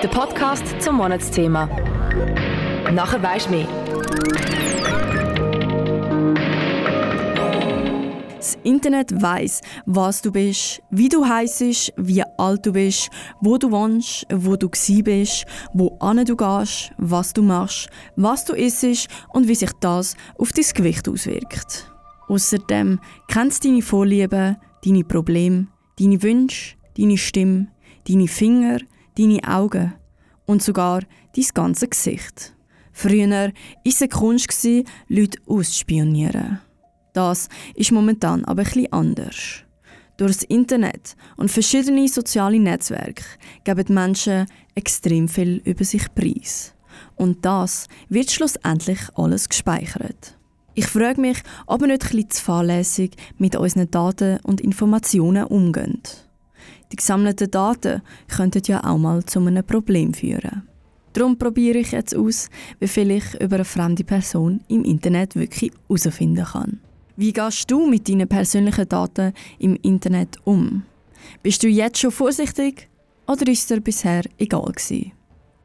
Der Podcast zum Monatsthema. Nachher weisst du mehr. Das Internet weiß, was du bist, wie du heisst, wie alt du bist, wo du wohnst, wo du gsi bist, wo du gehst, was du machst, was du isst und wie sich das auf dein Gewicht auswirkt. Außerdem kennt es deine Vorlieben, deine Probleme, deine Wünsche, deine Stimme, deine Finger, deine Augen und sogar dein ganzes Gesicht. Früher war es eine Kunst, Leute auszuspionieren. Das ist momentan aber etwas anders. Durch das Internet und verschiedene soziale Netzwerke geben die Menschen extrem viel über sich preis. Und das wird schlussendlich alles gespeichert. Ich frage mich, ob wir nicht bisschen zu fahrlässig mit unseren Daten und Informationen umgehen. Die gesammelten Daten könnten ja auch mal zu einem Problem führen. Darum probiere ich jetzt aus, wie viel ich über eine fremde Person im Internet wirklich herausfinden kann. Wie gehst du mit deinen persönlichen Daten im Internet um? Bist du jetzt schon vorsichtig oder ist dir bisher egal gewesen?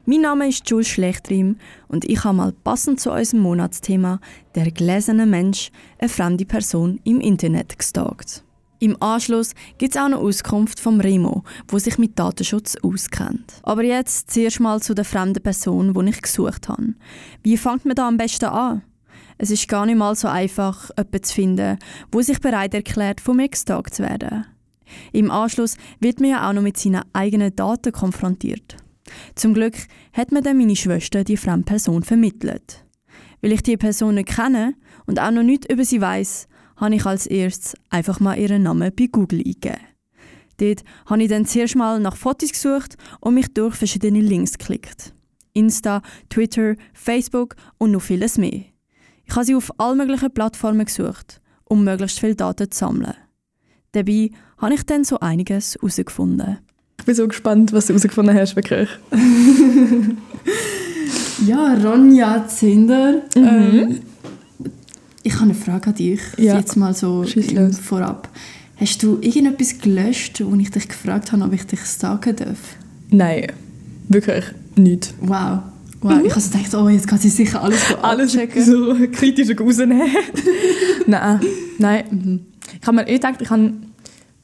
Mein Name ist Jules Schlechtrim und ich habe mal passend zu unserem Monatsthema «Der gläserne Mensch» eine fremde Person im Internet gestalkt. Im Anschluss gibt es auch eine Auskunft vom Remo, wo sich mit Datenschutz auskennt. Aber jetzt zuerst mal zu der fremden Person, die ich gesucht habe. Wie fängt man da am besten an? Es ist gar nicht mal so einfach, jemanden zu finden, wo sich bereit erklärt, mir gestalkt zu werden. Im Anschluss wird man ja auch noch mit seinen eigenen Daten konfrontiert. Zum Glück hat mir dann meine Schwester die fremde Person vermittelt. Weil ich die Person nicht kenne und auch noch nichts über sie weiß, habe ich als erstes einfach mal ihren Namen bei Google eingegeben. Dort habe ich dann zuerst mal nach Fotos gesucht und mich durch verschiedene Links geklickt. Insta, Twitter, Facebook und noch vieles mehr. Ich habe sie auf all möglichen Plattformen gesucht, um möglichst viele Daten zu sammeln. Dabei habe ich dann so einiges herausgefunden. Ich bin so gespannt, was du herausgefunden hast, wirklich. ja, Ronja Zinder. Mhm. Ähm, ich habe eine Frage an dich, ja. jetzt mal so vorab. Hast du irgendetwas gelöscht, wo ich dich gefragt habe, ob ich dich sagen darf? Nein, wirklich nicht. Wow. Wow, ich habe gedacht, oh, jetzt kann sie sicher alles Alles so kritisch rausnehmen. nein, nein. Mhm. Ich habe mir eh gedacht, ich habe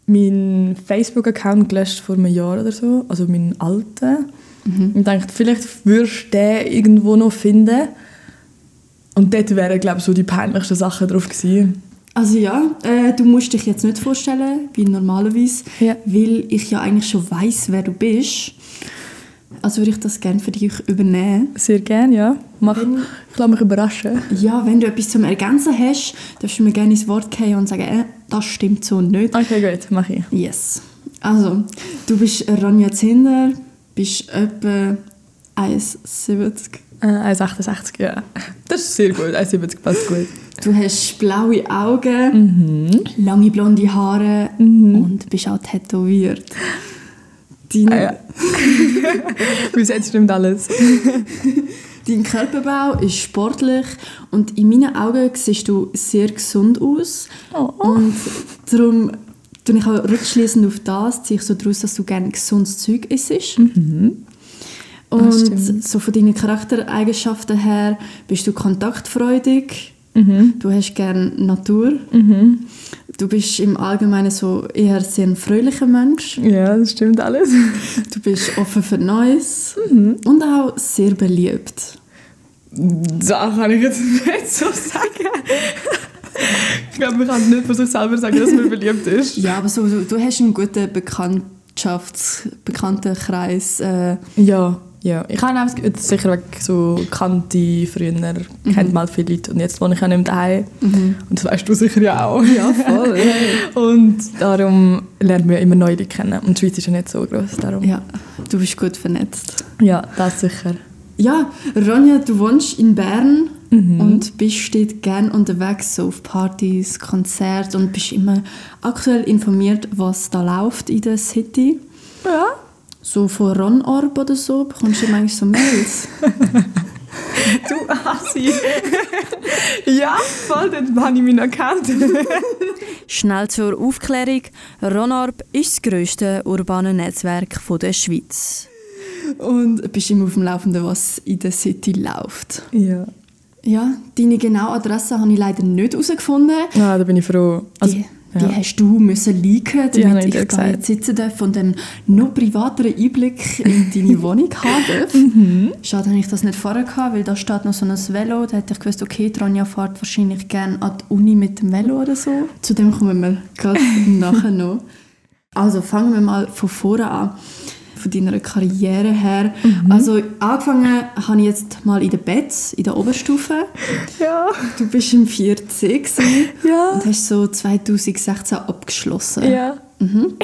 meinen Facebook-Account gelöscht vor einem Jahr oder so, also meinen alten. Mhm. Und dachte, vielleicht würdest du den irgendwo noch finden. Und dort wären, glaube ich, so die peinlichsten Sachen drauf gewesen. Also ja, äh, du musst dich jetzt nicht vorstellen, wie normalerweise, ja. weil ich ja eigentlich schon weiß, wer du bist. Also würde ich das gerne für dich übernehmen. Sehr gerne, ja. Mach, wenn, ich lasse mich überraschen. Ja, wenn du etwas zum Ergänzen hast, darfst du mir gerne ins Wort gehen und sagen, äh, das stimmt so nicht. Okay, gut, mache ich. Yes. Also, du bist Ronja Zinder, bist etwa 1,70 äh, 1,68, ja. Das ist sehr gut, 1,70 passt gut. Du hast blaue Augen, mhm. lange blonde Haare mhm. und bist auch tätowiert. Dein, ah, ja. Bis jetzt stimmt alles. Dein Körperbau ist sportlich und in meinen Augen siehst du sehr gesund aus. Oh. Und darum tue ich auch rückschließend auf das, ziehe ich so daraus, dass du gerne gesundes Zeug isst. Mhm. Und so von deinen Charaktereigenschaften her bist du kontaktfreudig, mhm. du hast gerne Natur, mhm. du bist im Allgemeinen so eher sehr ein fröhlicher Mensch. Ja, das stimmt alles. Du bist offen für Neues mhm. und auch sehr beliebt. Da kann ich jetzt nicht so sagen. ich glaube, man kann nicht von sich selber sagen, dass man beliebt ist. Ja, aber so, du hast einen guten Bekanntschafts-, Bekanntenkreis. Äh, ja ja, ich habe auch sicher weg so Kante früher mhm. kennt mal viele Leute und jetzt wohne ich auch nicht mehr daheim mhm. und das weißt du sicher ja auch. Ja, voll. und darum lernt man immer neue Leute kennen und die Schweiz ist ja nicht so groß darum. Ja, du bist gut vernetzt. Ja, das sicher. Ja, Ronja, du wohnst in Bern mhm. und bist dort gerne unterwegs, so auf Partys, Konzerte und bist immer aktuell informiert, was da läuft in der City. Ja so von Ron-Orb oder so, bekommst du manchmal so Mails. du Assi. ja, voll, dann habe ich mich noch erkannt. Schnell zur Aufklärung. Ronorb ist das grösste urbane Netzwerk der Schweiz. und bist immer auf dem Laufenden, was in der City läuft. Ja. Ja, deine genaue Adresse habe ich leider nicht herausgefunden. Ah, da bin ich froh. Also, die, ja. die hast du müssen leaken, damit ich ich da jetzt sitzen darf und einen noch privateren Einblick in deine Wohnung haben darf. Mhm. Schade, habe ich das nicht vorher gehabt, weil da steht noch so ein Velo. Da hätte ich gewusst, okay, Tronja fährt wahrscheinlich gerne an die Uni mit dem Velo oder so. Zu dem kommen wir gerade nachher noch. Also fangen wir mal von vorne an. Von deiner Karriere her. Mhm. Also angefangen habe ich jetzt mal in der Betz, in der Oberstufe. Ja. Du bist im 4C gewesen Ja. und hast so 2016 abgeschlossen. Ja. Mhm.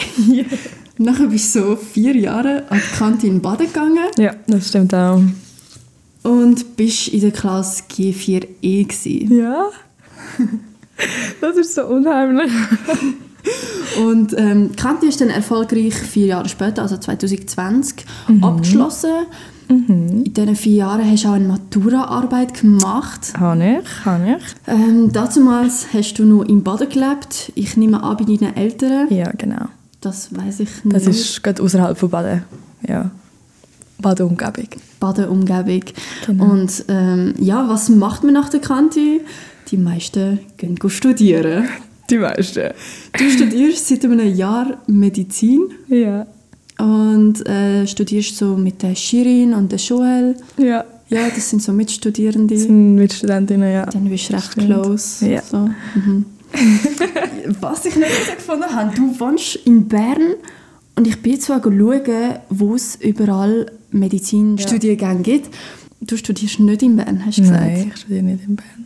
Nachher bist du so vier Jahre an die Kantine Baden gegangen Ja, das stimmt auch. und bist in der Klasse G4E gewesen. Ja. Das ist so unheimlich. Und ähm, die Kantine ist dann erfolgreich vier Jahre später, also 2020, Mhm. abgeschlossen. In diesen vier Jahren hast du auch eine Matura-Arbeit gemacht. Habe ich, habe ich. Ähm, damals hast du noch in Baden gelebt. Ich nehme an, bei deinen Eltern. Ja, genau. Das weiß ich Das nicht. ist gerade außerhalb von Baden. Ja. Baden-Umgebung. Baden-Umgebung. Genau. Und ähm, ja, was macht man nach der Kante? Die meisten gehen studieren. Die meisten. Du studierst seit einem Jahr Medizin Ja. und äh, studierst so mit der Shirin und der Joel. Ja. Ja, das sind so Mitstudierende. Das sind Mitstudentinnen, ja. Dann bist du recht Stimmt. close. Ja. So. Mhm. Was ich nicht herausgefunden habe, du wohnst in Bern und ich bin zwar schauen, wo es überall Medizinstudiengänge gibt. Du studierst nicht in Bern, hast du gesagt, Nein, ich studiere nicht in Bern.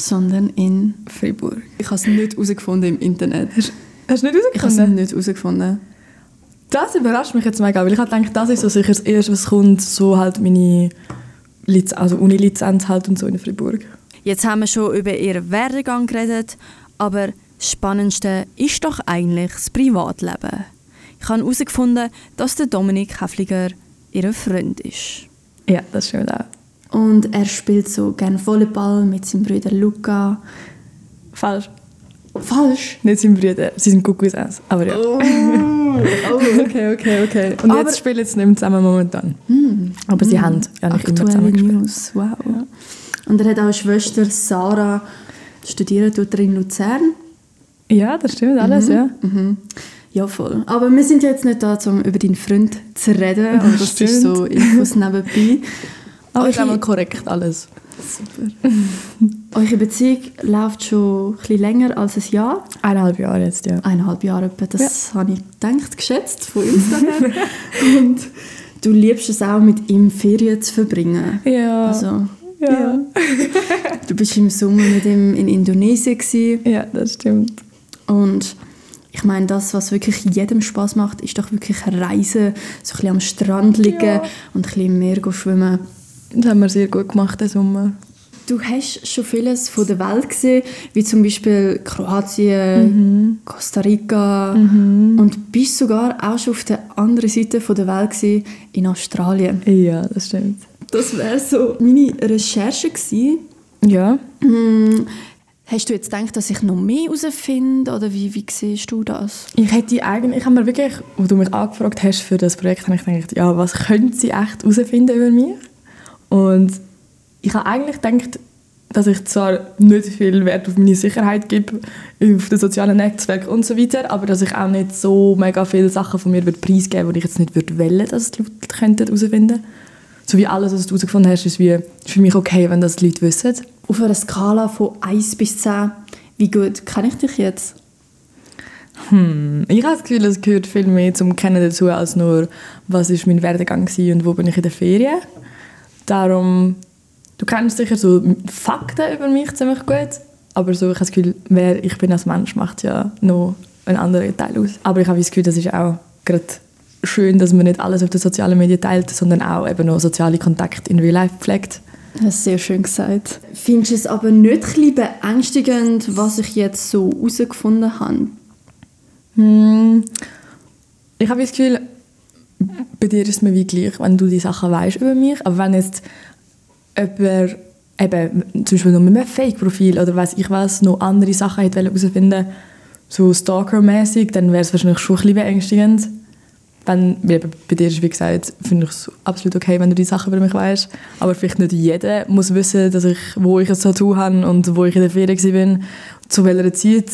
Sondern in... Freiburg. Ich habe es nicht herausgefunden im Internet. Hast du nicht Ich habe es herausgefunden? nicht herausgefunden. Das überrascht mich jetzt mega, weil ich habe gedacht, das ist so sicher das Erste, was kommt, so halt meine Liz also Uni-Lizenz halt und so in Freiburg. Jetzt haben wir schon über ihren Werdegang geredet, aber das Spannendste ist doch eigentlich das Privatleben. Ich habe herausgefunden, dass der Dominik Häfliger ihr Freund ist. Ja, das stimmt auch. Und er spielt so gerne Volleyball mit seinem Bruder Luca. Falsch. Falsch? Nicht seine Brüder, sie sind Cousins. Aber ja. Oh, oh okay, okay, okay. Und Aber- jetzt spielen sie nicht mehr zusammen momentan. Aber sie haben ja nicht immer zusammen gespielt. News, wow. Und er hat auch eine Schwester, Sarah, studieren tut er in Luzern. Ja, das stimmt alles, ja. Mhm. Ja, voll. Aber wir sind ja jetzt nicht da, um über deinen Freund zu reden. Aber das ist Stimmt. so Infos nebenbei. Aber ist einmal korrekt alles. Super. Eure Beziehung läuft schon ein länger als ein Jahr. Eineinhalb Jahre jetzt, ja. Eineinhalb Jahre etwa. Das habe ich gedacht, geschätzt von daher. Und du liebst es auch, mit ihm Ferien zu verbringen. Ja. Also, ja. du bist im Sommer mit ihm in Indonesien gewesen. Ja, das stimmt. und ich meine, das, was wirklich jedem Spaß macht, ist doch wirklich Reisen, so ein bisschen am Strand liegen Ja. und ein bisschen im Meer schwimmen. Das haben wir sehr gut gemacht, den Sommer. Du hast schon vieles von der Welt gesehen, wie zum Beispiel Kroatien, Mhm. Costa Rica und bist sogar auch schon auf der anderen Seite von der Welt gewesen, in Australien. Ja, das stimmt. Das wäre so meine Recherche gewesen. Ja. Hm, hast du jetzt gedacht, dass ich noch mehr herausfinde oder wie, wie siehst du das? Ich hätte eigentlich, ich habe mir wirklich, wo du mich angefragt hast für das Projekt, habe ich gedacht, ja, was könnte sie echt herausfinden über mich? Und ich habe eigentlich gedacht, dass ich zwar nicht viel Wert auf meine Sicherheit gebe, auf den sozialen Netzwerken und so weiter, aber dass ich auch nicht so mega viele Sachen von mir preisgeben würde, die ich jetzt nicht würde wollen, dass die Leute könnten herausfinden So wie alles, was du herausgefunden hast, ist, wie, ist für mich okay, wenn das die Leute wissen. Auf einer Skala von 1 bis 10, wie gut kenne ich dich jetzt? Hm, ich habe das Gefühl, es gehört viel mehr zum Kennen dazu, als nur, was ist mein Werdegang war und wo bin ich in der Ferien. Darum, du kennst sicher so Fakten über mich ziemlich gut, aber so, ich habe das Gefühl, wer ich bin als Mensch, macht ja noch einen anderen Teil aus. Aber ich habe das Gefühl, das ist auch gerade schön, dass man nicht alles auf den sozialen Medien teilt, sondern auch eben noch soziale Kontakte in Real Life pflegt. Das hast du sehr schön gesagt. Findest du es aber nicht ein bisschen beängstigend, was ich jetzt so herausgefunden habe? Hm, ich habe das Gefühl, bei dir ist es mir wie gleich, wenn du die Sachen weißt über mich. Aber wenn jetzt jemand eben, zum Beispiel noch mit einem Fake-Profil oder weiß ich was, noch andere Sachen hätte herausfinden so stalker-mäßig, dann wäre es wahrscheinlich schon ein bisschen beängstigend. wenn, bei dir ist, wie gesagt, finde ich es absolut okay, wenn du die Sachen über mich weißt. Aber vielleicht nicht jeder muss wissen, dass ich, wo ich ein Tattoo habe und wo ich in der Ferien war, zu welcher Zeit.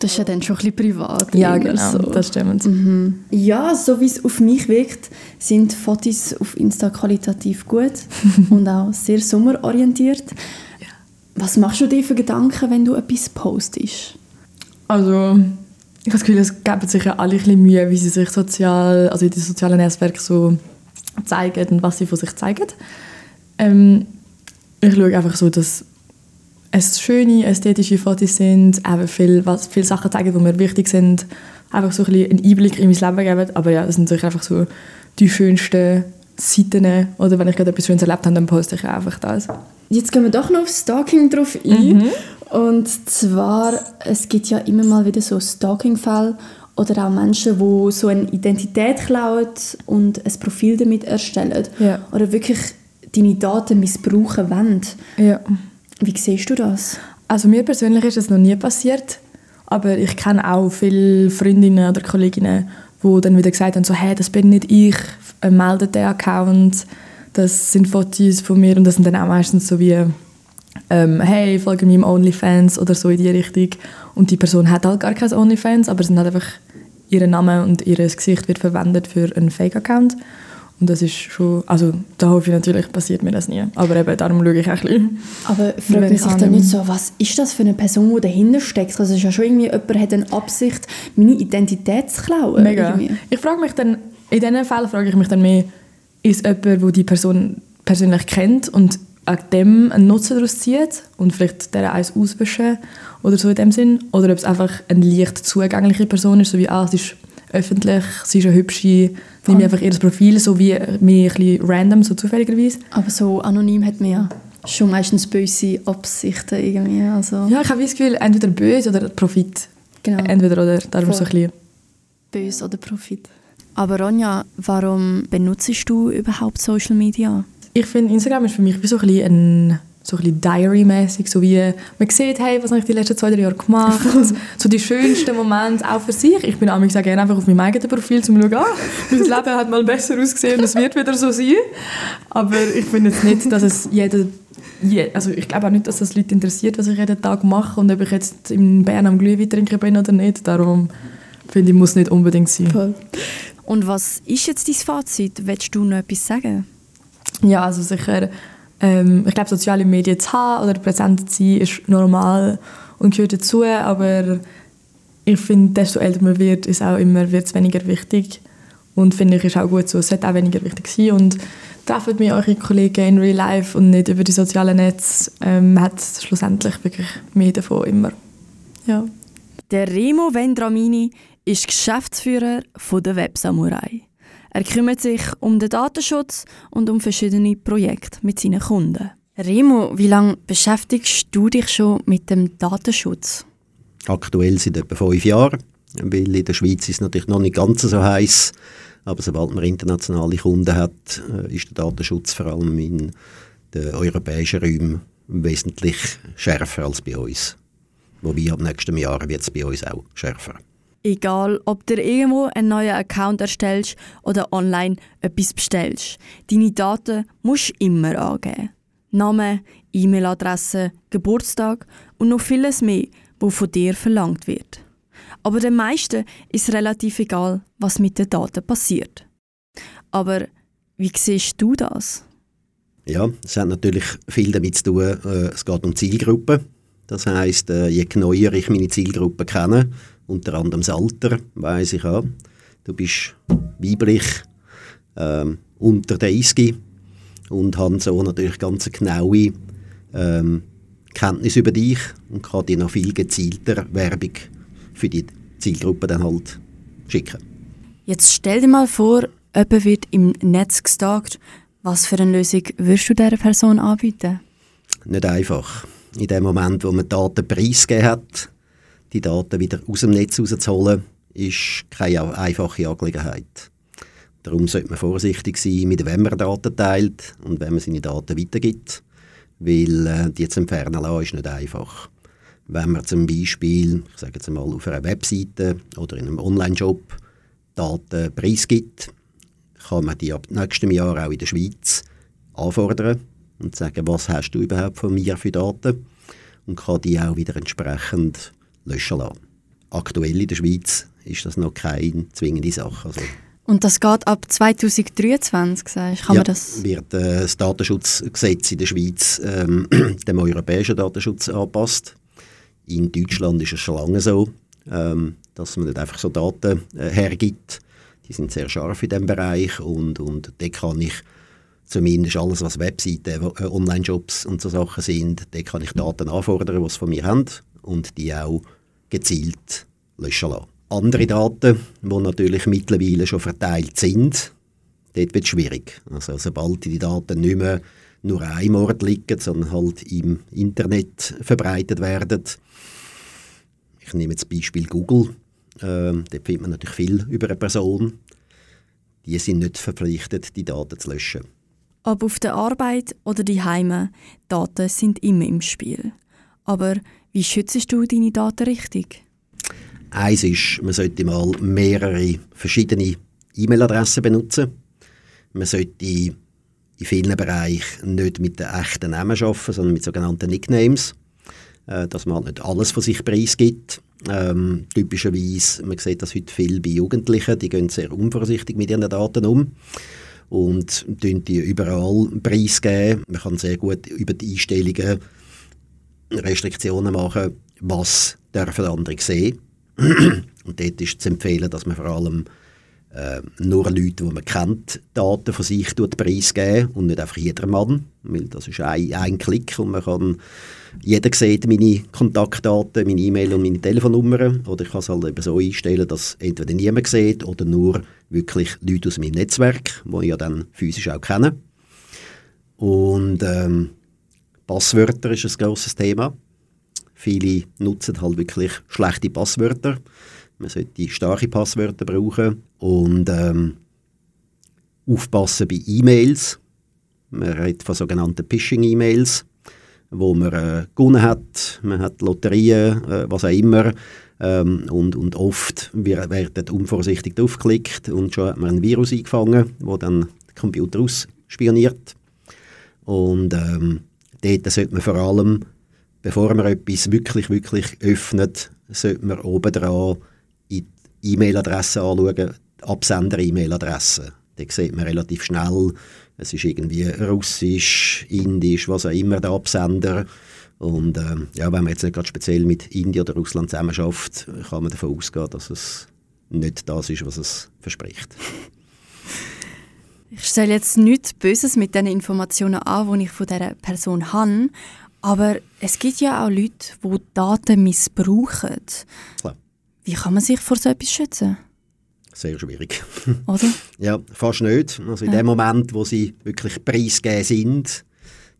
Das ist ja dann schon ein bisschen privat. Ja, genau, so. das stimmt. Mhm. Ja, so wie es auf mich wirkt, sind Fotos auf Insta qualitativ gut und auch sehr sommerorientiert. Ja. Was machst du dir für Gedanken, wenn du etwas postest? Also, ich habe das Gefühl, es geben sich ja alle ein bisschen Mühe, wie sie sich sozial, also in den sozialen Netzwerken so zeigen und was sie von sich zeigen. Ähm, ich schaue einfach so, dass es schöne, ästhetische Fotos sind, eben viel, was, viele Sachen zeigen, die mir wichtig sind, einfach so ein bisschen einen Einblick in mein Leben geben. Aber ja, das sind natürlich einfach so die schönsten Seiten. Oder wenn ich gerade etwas Schönes erlebt habe, dann poste ich einfach das. Jetzt gehen wir doch noch auf Stalking drauf ein. Mhm. Und zwar, es gibt ja immer mal wieder so Stalking-Fälle oder auch Menschen, die so eine Identität klauen und ein Profil damit erstellen. Ja. Oder wirklich deine Daten missbrauchen wollen. Ja. Wie siehst du das? Also mir persönlich ist das noch nie passiert, aber ich kenne auch viele Freundinnen oder Kolleginnen, die dann wieder gesagt haben, so, hey, das bin nicht ich, äh, meldet den Account, das sind Fotos von mir und das sind dann auch meistens so wie ähm, hey, folge mir im OnlyFans oder so in die Richtung. Und die Person hat halt gar kein OnlyFans, aber es sind halt einfach ihr Name und ihr Gesicht wird verwendet für einen Fake-Account. Und das ist schon, also da hoffe ich natürlich, passiert mir das nie. Aber eben, darum schaue ich auch ein bisschen. Aber fragt man sich dann nicht so, was ist das für eine Person, die dahinter steckt? Also es ist ja schon irgendwie, jemand hat eine Absicht, meine Identität zu klauen. Mega. Irgendwie. Ich frage mich dann, in diesen Fällen frage ich mich dann mehr, ist jemand, der die Person persönlich kennt und an dem einen Nutzen daraus zieht und vielleicht der eins auswischen oder so in dem Sinn. Oder ob es einfach eine leicht zugängliche Person ist, so wie, ah, sie ist öffentlich, sie ist eine hübsche, nehme einfach ihr Profil, so wie mir ein bisschen random, so zufälligerweise. Aber so anonym hat man ja schon meistens böse Absichten irgendwie, also. Ja, ich habe das Gefühl, entweder böse oder Profit. Genau. Entweder oder, darum so ein bisschen. Böse oder Profit. Aber Ronja, warum benutzt du überhaupt Social Media? ich finde, Instagram ist für mich wie so ein bisschen ein so ein Diary-mäßig, so wie man sieht, hey, was habe ich die letzten zwei, drei Jahre gemacht, so die schönsten Momente auch für sich. Ich bin auch gerne einfach auf meinem eigenen Profil, um zu schauen, ah, mein Leben hat mal besser ausgesehen, es wird wieder so sein. Aber ich finde jetzt nicht, dass es jeder also ich glaube auch nicht, dass das Leute interessiert, was ich jeden Tag mache und ob ich jetzt in Bern am Glühwein trinken bin oder nicht. Darum finde ich, muss nicht unbedingt sein. Und was ist jetzt dein Fazit? Willst du noch etwas sagen? Ja, also sicher. Ähm, ich glaube, soziale Medien zu haben oder präsent zu sein, ist normal und gehört dazu. Aber ich finde, desto älter man wird, ist auch immer wird's weniger wichtig. Und finde ich, ist auch gut so. Es sollte auch weniger wichtig sein. Und trefft mir eure Kollegen in Real Life und nicht über die sozialen Netze. Ähm, hat schlussendlich wirklich mehr davon immer. Ja. Der Remo Vendramini ist Geschäftsführer von der Websamurai. Er kümmert sich um den Datenschutz und um verschiedene Projekte mit seinen Kunden. Remo, wie lange beschäftigst du dich schon mit dem Datenschutz? Aktuell seit etwa fünf Jahren, weil in der Schweiz ist es natürlich noch nicht ganz so heiß, aber sobald man internationale Kunden hat, äh, ist der Datenschutz vor allem in den europäischen Räumen wesentlich schärfer als bei uns. Wobei ab nächstem Jahr wird es bei uns auch schärfer. Egal, ob du irgendwo einen neuen Account erstellst oder online etwas bestellst. Deine Daten musst du immer angeben. Name, E-Mail-Adresse, Geburtstag und noch vieles mehr, wo von dir verlangt wird. Aber den meisten ist relativ egal, was mit den Daten passiert. Aber wie siehst du das? Ja, es hat natürlich viel damit zu tun, äh, es geht um Zielgruppen. Das heißt, äh, je genauer ich meine Zielgruppe kenne, unter anderem das Alter, weiss ich auch. Du bist weiblich, ähm, unter 30 und haben so natürlich ganz genaue ähm, Kenntnis über dich und kann dir noch viel gezielter Werbung für die Zielgruppe dann halt schicken. Jetzt stell dir mal vor, jemand wird im Netz gestalkt. Was für eine Lösung würdest du dieser Person anbieten? Nicht einfach. In dem Moment, wo man Daten preisgegeben hat, die Daten wieder aus dem Netz rauszuholen, ist keine einfache Angelegenheit. Darum sollte man vorsichtig sein, mit wem man Daten teilt und wenn man seine Daten weitergibt, weil äh, die zu entfernen lassen ist nicht einfach. Wenn man zum Beispiel, ich sage jetzt mal, auf einer Webseite oder in einem Online-Shop Daten preisgibt, kann man die ab nächstem Jahr auch in der Schweiz anfordern und sagen, was hast du überhaupt von mir für Daten und kann die auch wieder entsprechend löschen lassen. Aktuell in der Schweiz ist das noch keine zwingende Sache. Also und das geht ab 2023, sagst Kann ja, man das? wird äh, das Datenschutzgesetz in der Schweiz ähm, dem europäischen Datenschutz angepasst. In Deutschland ist es schon lange so, ähm, dass man nicht einfach so Daten äh, hergibt. Die sind sehr scharf in diesem Bereich und, und da kann ich zumindest alles, was Webseiten, äh, Online-Jobs und so Sachen sind, da kann ich Daten anfordern, die sie von mir haben und die auch gezielt löschen lassen. Andere Daten, die natürlich mittlerweile schon verteilt sind, dort wird es schwierig. Also sobald die Daten nicht mehr nur einem Ort liegen, sondern halt im Internet verbreitet werden. Ich nehme jetzt Beispiel Google. Ähm, dort findet man natürlich viel über eine Person. Die sind nicht verpflichtet, die Daten zu löschen. Ob auf der Arbeit oder die Heime, Daten sind immer im Spiel. Aber wie schützt du deine Daten richtig? Eins ist, man sollte mal mehrere verschiedene E-Mail-Adressen benutzen. Man sollte in vielen Bereichen nicht mit den echten Namen arbeiten, sondern mit sogenannten Nicknames, äh, dass man halt nicht alles von sich preisgibt. Ähm, typischerweise, man sieht das heute viel bei Jugendlichen, die gehen sehr unvorsichtig mit ihren Daten um und die überall preisgeben. Man kann sehr gut über die Einstellungen Restriktionen machen, was dürfen andere sehen. Und dort ist zu empfehlen, dass man vor allem äh, nur Leute, die man kennt, Daten von sich preisgeben und nicht einfach jedermann, weil das ist ein, ein Klick und man kann, jeder sieht meine Kontaktdaten, meine E-Mail und meine Telefonnummer. Oder ich kann es halt eben so einstellen, dass entweder niemand sieht oder nur wirklich Leute aus meinem Netzwerk, die ich ja dann physisch auch kenne. Und ähm, Passwörter ist ein grosses Thema. Viele nutzen halt wirklich schlechte Passwörter. Man sollte starke Passwörter brauchen und ähm, aufpassen bei E-Mails. Man redet von sogenannten Phishing-E-Mails, wo man äh, gewonnen hat. Man hat Lotterien, äh, was auch immer. Ähm, und, und oft wird unvorsichtig draufgeklickt und schon hat man ein Virus eingefangen, wo dann den Computer ausspioniert. Und ähm, dort sollte man vor allem bevor man etwas wirklich, wirklich öffnet, sollte man oben dran in die E-Mail-Adresse anschauen, Absender-E-Mail-Adresse. Da sieht man relativ schnell, es ist irgendwie russisch, indisch, was auch immer der Absender. Und äh, ja, wenn man jetzt nicht gerade speziell mit Indien oder Russland zusammenarbeitet, kann man davon ausgehen, dass es nicht das ist, was es verspricht. Ich stelle jetzt nichts Böses mit den Informationen an, die ich von dieser Person habe, aber es gibt ja auch Leute, die Daten missbrauchen. Klar. Wie kann man sich vor so etwas schützen? Sehr schwierig. Oder? ja, fast nicht. Also in ja. dem Moment, wo sie wirklich preisgegeben sind,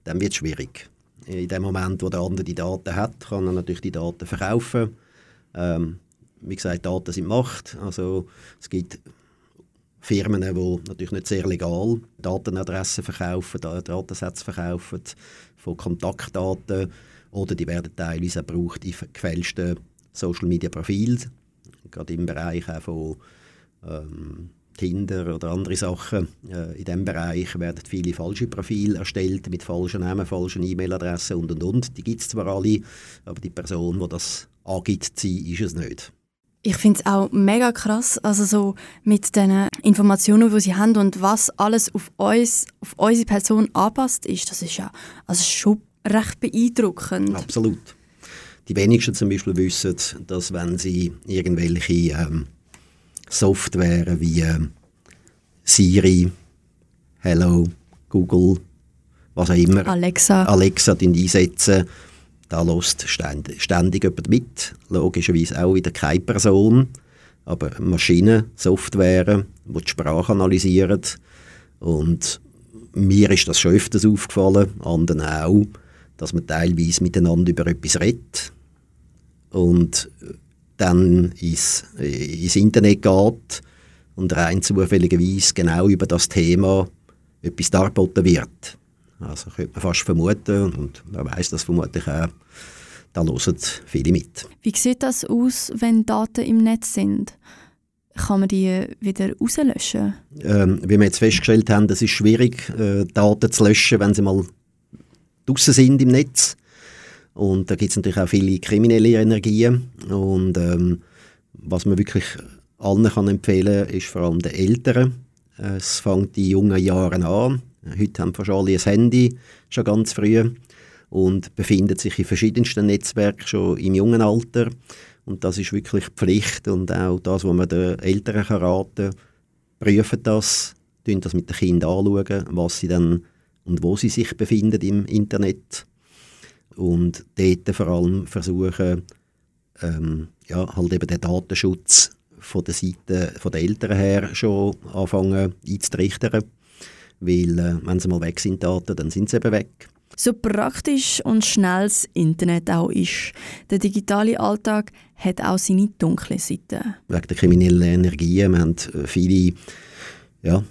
dann wird es schwierig. In dem Moment, wo der andere die Daten hat, kann er natürlich die Daten verkaufen. Ähm, wie gesagt, Daten sind Macht. Also es gibt Firmen, die natürlich nicht sehr legal Datenadressen verkaufen, Datensätze verkaufen von Kontaktdaten oder die werden teilweise auch gebraucht in gefälschten Social Media Profilen, gerade im Bereich auch von ähm, Tinder oder andere Sachen. Äh, in diesem Bereich werden viele falsche Profile erstellt mit falschen Namen, falschen E-Mail-Adressen und und und. Die gibt es zwar alle, aber die Person, die das angibt, ist es nicht. Ich finde es auch mega krass, also so mit den Informationen, die sie haben und was alles auf uns, auf unsere Person anpasst ist, das ist ja also schon recht beeindruckend. Absolut. Die wenigsten zum Beispiel wissen, dass wenn sie irgendwelche ähm, Software wie ähm, Siri, Hello, Google, was auch immer, Alexa, Alexa einsetzen, da lässt ständig, ständig jemand mit. Logischerweise auch wieder keine Person, aber Maschinen, Software, die die Sprache analysieren. Und mir ist das schon öfters aufgefallen, anderen auch, dass man teilweise miteinander über etwas redet und dann ins, ins Internet geht und rein zufälligerweise genau über das Thema etwas dargeboten wird. Also könnte man fast vermuten, und man weiß das vermutlich auch, da hören viele mit. Wie sieht das aus, wenn Daten im Netz sind? kann man die wieder rauslöschen? Ähm, wie wir jetzt festgestellt haben, es ist schwierig, äh, Daten zu löschen, wenn sie mal draußen sind im Netz. Und da gibt es natürlich auch viele kriminelle Energien. Und ähm, was man wirklich allen kann empfehlen kann, ist vor allem den Eltern. Es fängt in jungen Jahren an. Heute haben fast alle ein Handy, schon ganz früh. Und befinden sich in verschiedensten Netzwerken schon im jungen Alter. Und das ist wirklich Pflicht und auch das, was man den Eltern kann raten prüfen das, tun das mit den Kindern anschauen, was sie dann und wo sie sich befinden im Internet und dort vor allem versuchen, ähm, ja, halt eben den Datenschutz von der Seite von der Eltern her schon anfangen einzurichten, weil äh, wenn sie mal weg sind, Daten, dann sind sie eben weg. So praktisch und schnell das Internet auch ist, der digitale Alltag hat auch seine dunklen Seiten. Wegen der kriminellen Energien, wir haben äh, viele ja,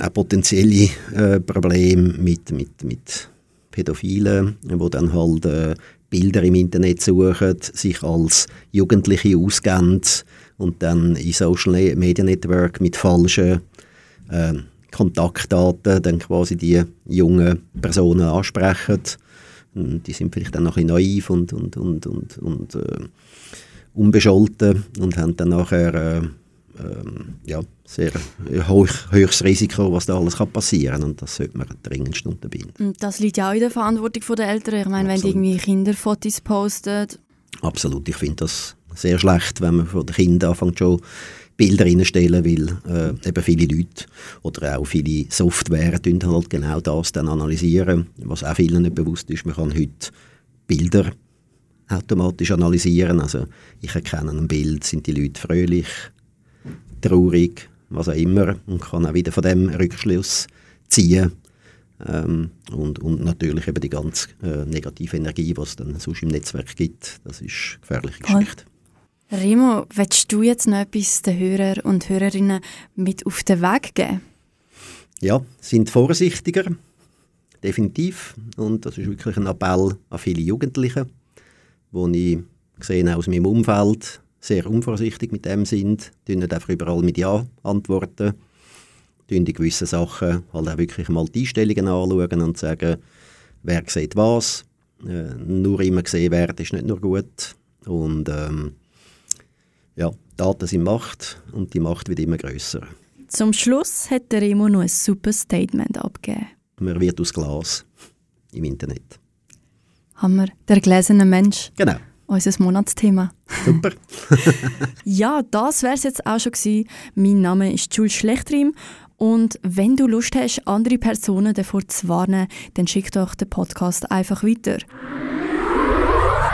auch potenzielle äh, Probleme mit, mit, mit Pädophilen, die dann halt äh, Bilder im Internet suchen, sich als Jugendliche ausgeben und dann in Social Media Network mit falschen äh, Kontaktdaten dann quasi die jungen Personen ansprechen. Die sind vielleicht dann noch ein bisschen naiv und, und, und, und, und äh, unbescholten und haben dann nachher äh, äh, ja, sehr hoch, hohes Risiko, was da alles kann passieren kann. Und das sollte man dringend unterbinden. Das liegt ja auch in der Verantwortung der Eltern. Ich meine, Absolut. wenn die irgendwie Kinderfotos posten. Absolut, ich finde das sehr schlecht, wenn man von den Kindern anfängt schon Bilder reinstellen, weil äh, eben viele Leute oder auch viele Software halt genau das dann analysieren, was auch vielen nicht bewusst ist. Man kann heute Bilder automatisch analysieren. Also ich erkenne ein Bild, sind die Leute fröhlich, traurig, was auch immer und kann auch wieder von dem Rückschluss ziehen. Ähm, und, und natürlich eben die ganz äh, negative Energie, die es dann sonst im Netzwerk gibt, das ist eine gefährliche Geschichte. Remo, willst du jetzt noch etwas den Hörern und Hörerinnen mit auf den Weg geben? Ja, sind vorsichtiger, definitiv. Und das ist wirklich ein Appell an viele Jugendliche, wo ich gesehen aus meinem Umfeld sehr unvorsichtig mit dem sind, die nicht einfach überall mit Ja antworten, die gewisse Sachen halt auch wirklich mal die Einstellungen anschauen und sagen, wer sieht was, äh, nur immer gesehen werden ist nicht nur gut. Und ähm, ja, Daten sind Macht und die Macht wird immer größer. Zum Schluss hat der Remo noch ein super Statement abgegeben. Man wird aus Glas im Internet. Haben wir der gläserne Mensch? Genau. Unser Monatsthema. Super. ja, das wäre es jetzt auch schon gewesen. Mein Name ist Jules Schlechtrim und wenn du Lust hast, andere Personen davor zu warnen, dann schick doch den Podcast einfach weiter.